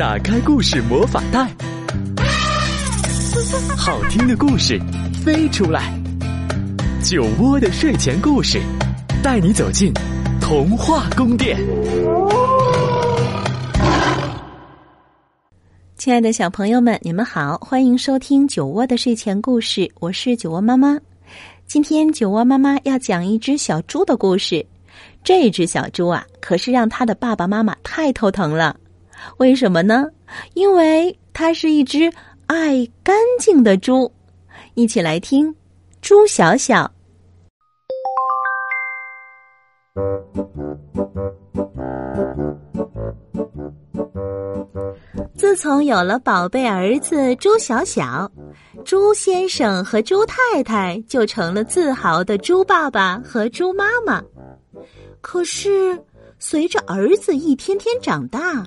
打开故事魔法袋，好听的故事飞出来。酒窝的睡前故事，带你走进童话宫殿。亲爱的小朋友们，你们好，欢迎收听酒窝的睡前故事，我是酒窝妈妈。今天酒窝妈妈要讲一只小猪的故事。这只小猪啊，可是让它的爸爸妈妈太头疼了。为什么呢？因为它是一只爱干净的猪。一起来听《猪小小》。自从有了宝贝儿子猪小小，猪先生和猪太太就成了自豪的猪爸爸和猪妈妈。可是，随着儿子一天天长大，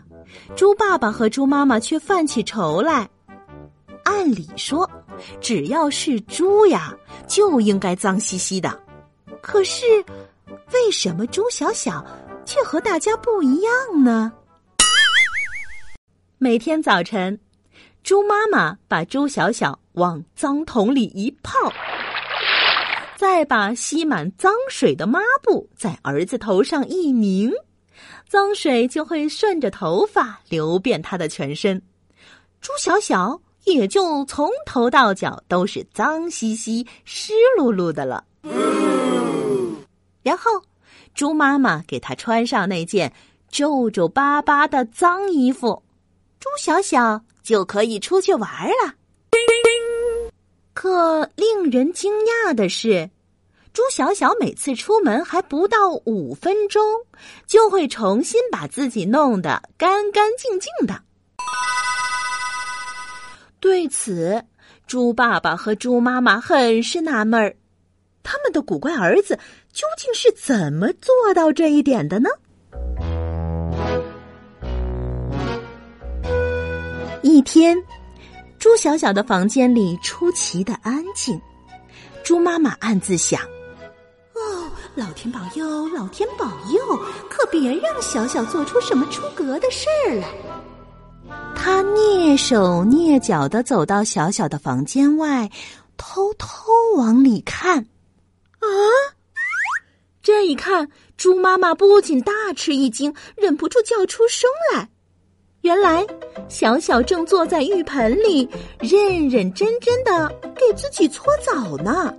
猪爸爸和猪妈妈却犯起愁来。按理说，只要是猪呀，就应该脏兮兮的。可是，为什么猪小小却和大家不一样呢？每天早晨，猪妈妈把猪小小往脏桶里一泡。再把吸满脏水的抹布在儿子头上一拧，脏水就会顺着头发流遍他的全身，猪小小也就从头到脚都是脏兮兮、湿漉漉的了。然后，猪妈妈给他穿上那件皱皱巴巴的脏衣服，猪小小就可以出去玩了。可令人惊讶的是。猪小小每次出门还不到五分钟，就会重新把自己弄得干干净净的。对此，猪爸爸和猪妈妈很是纳闷儿，他们的古怪儿子究竟是怎么做到这一点的呢？一天，猪小小的房间里出奇的安静，猪妈妈暗自想。老天保佑，老天保佑！可别让小小做出什么出格的事儿来。他蹑手蹑脚的走到小小的房间外，偷偷往里看。啊！这一看，猪妈妈不仅大吃一惊，忍不住叫出声来。原来，小小正坐在浴盆里，认认真真的给自己搓澡呢。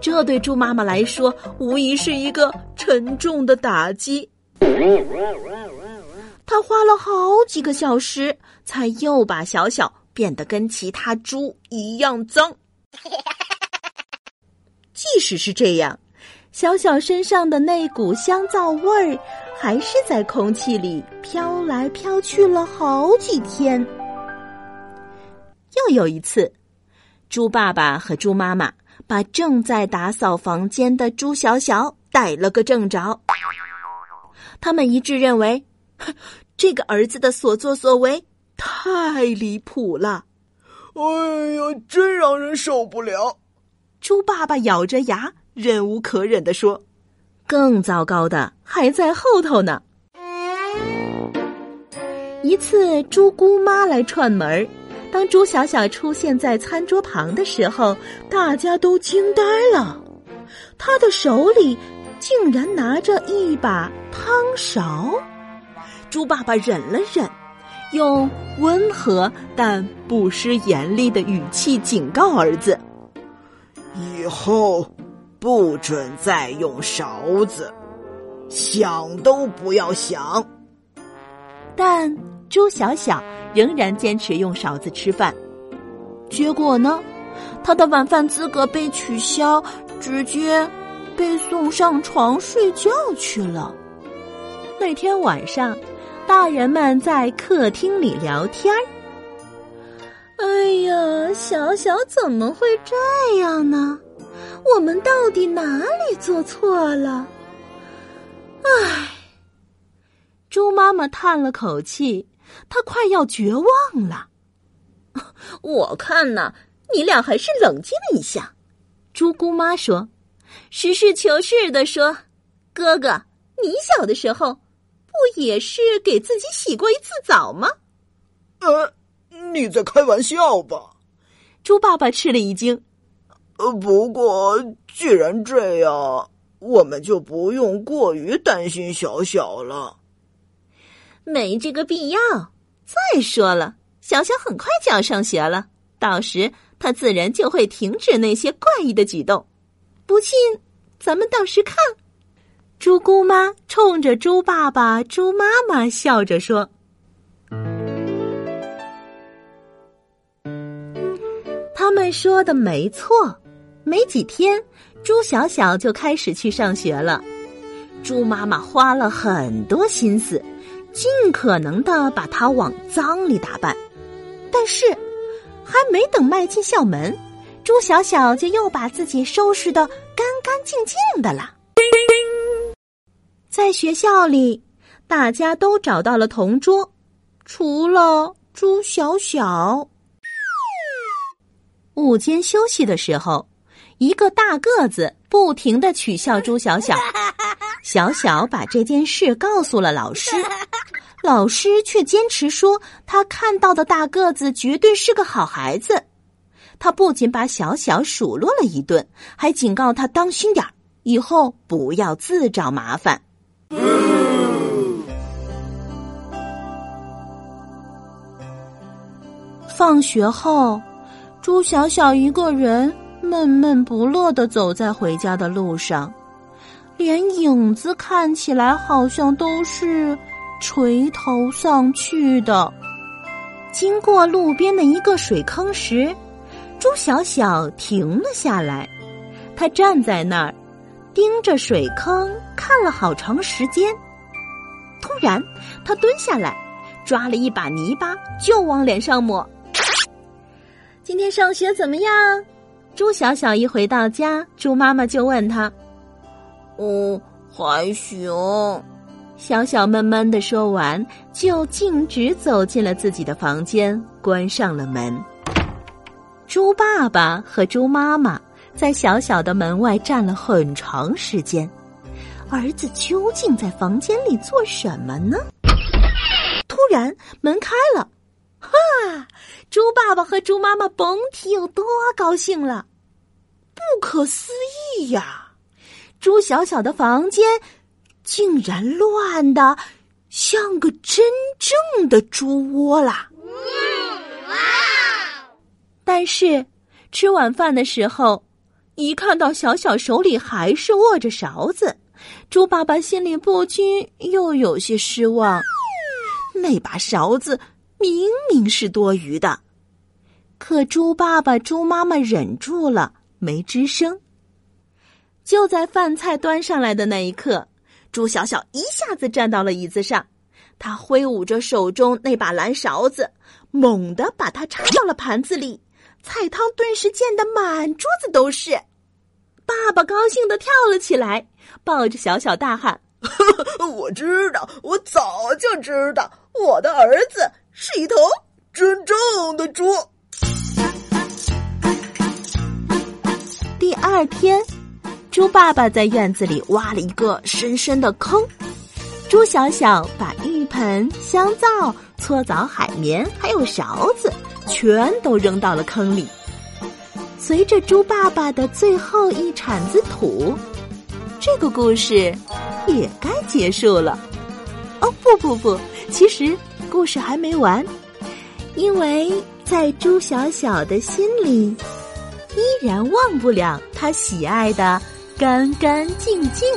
这对猪妈妈来说，无疑是一个沉重的打击。他花了好几个小时，才又把小小变得跟其他猪一样脏。即使是这样，小小身上的那股香皂味儿，还是在空气里飘来飘去了好几天。又有一次，猪爸爸和猪妈妈。把正在打扫房间的朱小小逮了个正着。他们一致认为，这个儿子的所作所为太离谱了。哎呀，真让人受不了！猪爸爸咬着牙，忍无可忍地说：“更糟糕的还在后头呢。”一次，猪姑妈来串门儿。当朱小小出现在餐桌旁的时候，大家都惊呆了。他的手里竟然拿着一把汤勺。猪爸爸忍了忍，用温和但不失严厉的语气警告儿子：“以后不准再用勺子，想都不要想。”但朱小小。仍然坚持用勺子吃饭，结果呢，他的晚饭资格被取消，直接被送上床睡觉去了。那天晚上，大人们在客厅里聊天儿。哎呀，小小怎么会这样呢？我们到底哪里做错了？唉，猪妈妈叹了口气。他快要绝望了，我看呐，你俩还是冷静一下。猪姑妈说：“实事求是的说，哥哥，你小的时候不也是给自己洗过一次澡吗？呃，你在开玩笑吧？猪爸爸吃了一惊。呃，不过既然这样，我们就不用过于担心小小了。没这个必要。再说了，小小很快就要上学了，到时他自然就会停止那些怪异的举动。不信，咱们到时看。猪姑妈冲着猪爸爸、猪妈妈笑着说：“他们说的没错。没几天，猪小小就开始去上学了。猪妈妈花了很多心思。”尽可能的把它往脏里打扮，但是还没等迈进校门，朱小小就又把自己收拾的干干净净的了。在学校里，大家都找到了同桌，除了朱小小。午间休息的时候，一个大个子不停的取笑朱小小。小小把这件事告诉了老师，老师却坚持说他看到的大个子绝对是个好孩子。他不仅把小小数落了一顿，还警告他当心点以后不要自找麻烦。放学后，朱小小一个人闷闷不乐的走在回家的路上。连影子看起来好像都是垂头丧气的。经过路边的一个水坑时，猪小小停了下来。他站在那儿，盯着水坑看了好长时间。突然，他蹲下来，抓了一把泥巴就往脸上抹。今天上学怎么样？猪小小一回到家，猪妈妈就问他。哦，还行。小小闷闷的说完，就径直走进了自己的房间，关上了门。猪爸爸和猪妈妈在小小的门外站了很长时间。儿子究竟在房间里做什么呢？突然门开了，哈！猪爸爸和猪妈妈甭提有多高兴了，不可思议呀！猪小小的房间竟然乱的像个真正的猪窝啦！但是吃晚饭的时候，一看到小小手里还是握着勺子，猪爸爸心里不禁又有些失望。那把勺子明明是多余的，可猪爸爸、猪妈妈忍住了，没吱声。就在饭菜端上来的那一刻，朱小小一下子站到了椅子上，他挥舞着手中那把蓝勺子，猛地把它插到了盘子里，菜汤顿时溅得满桌子都是。爸爸高兴的跳了起来，抱着小小大喊：“ 我知道，我早就知道，我的儿子是一头真正的猪。”第二天。猪爸爸在院子里挖了一个深深的坑，猪小小把浴盆、香皂、搓澡海绵还有勺子全都扔到了坑里。随着猪爸爸的最后一铲子土，这个故事也该结束了。哦，不不不，其实故事还没完，因为在猪小小的心里，依然忘不了他喜爱的。干干净净。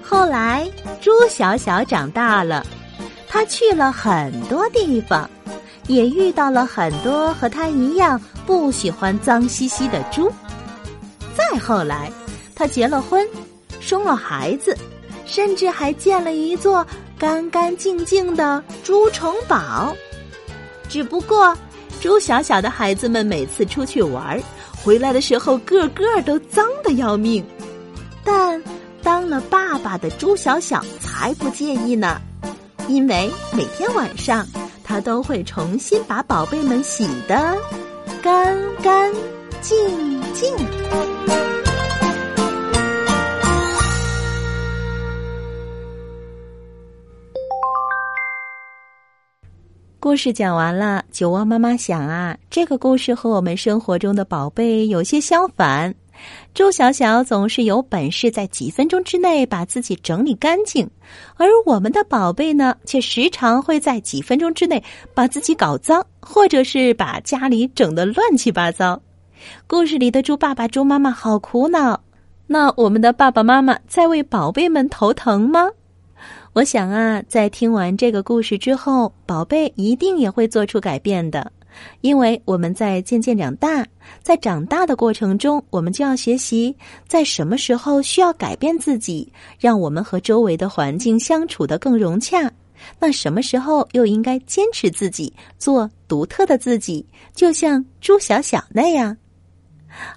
后来，猪小小长大了，他去了很多地方，也遇到了很多和他一样不喜欢脏兮兮的猪。再后来，他结了婚，生了孩子，甚至还建了一座干干净净的猪城堡。只不过。猪小小的孩子们每次出去玩回来的时候个个都脏得要命。但当了爸爸的猪小小才不介意呢，因为每天晚上他都会重新把宝贝们洗得干干净净。故事讲完了，酒窝妈妈想啊，这个故事和我们生活中的宝贝有些相反。周小小总是有本事在几分钟之内把自己整理干净，而我们的宝贝呢，却时常会在几分钟之内把自己搞脏，或者是把家里整得乱七八糟。故事里的猪爸爸、猪妈妈好苦恼，那我们的爸爸妈妈在为宝贝们头疼吗？我想啊，在听完这个故事之后，宝贝一定也会做出改变的，因为我们在渐渐长大，在长大的过程中，我们就要学习在什么时候需要改变自己，让我们和周围的环境相处的更融洽；那什么时候又应该坚持自己，做独特的自己，就像朱小小那样。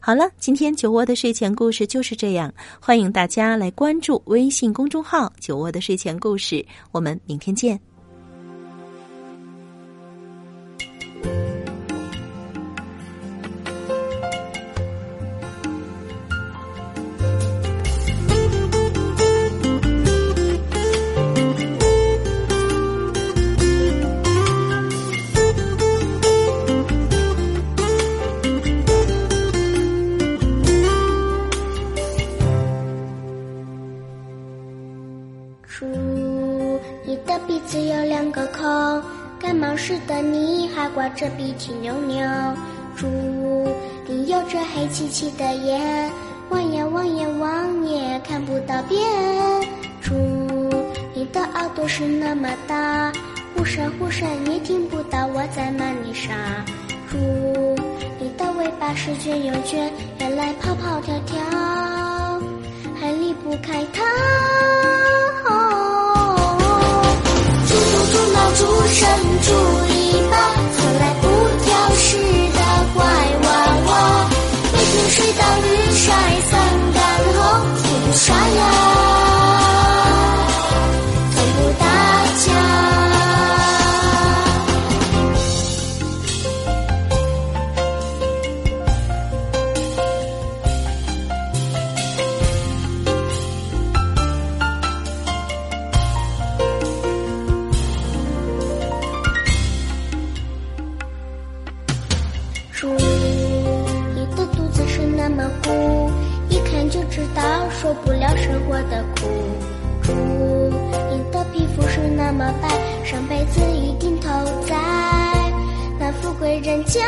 好了，今天酒窝的睡前故事就是这样。欢迎大家来关注微信公众号“酒窝的睡前故事”，我们明天见。着鼻涕牛牛，猪，你有着黑漆漆的眼，望呀望呀望也看不到边。猪，你的耳朵是那么大，忽闪忽闪也听不到我在骂你傻。猪，你的尾巴是卷又卷，原来跑跑跳跳还离不开它。猪生猪尾巴，上辈子一定投在那富贵人家。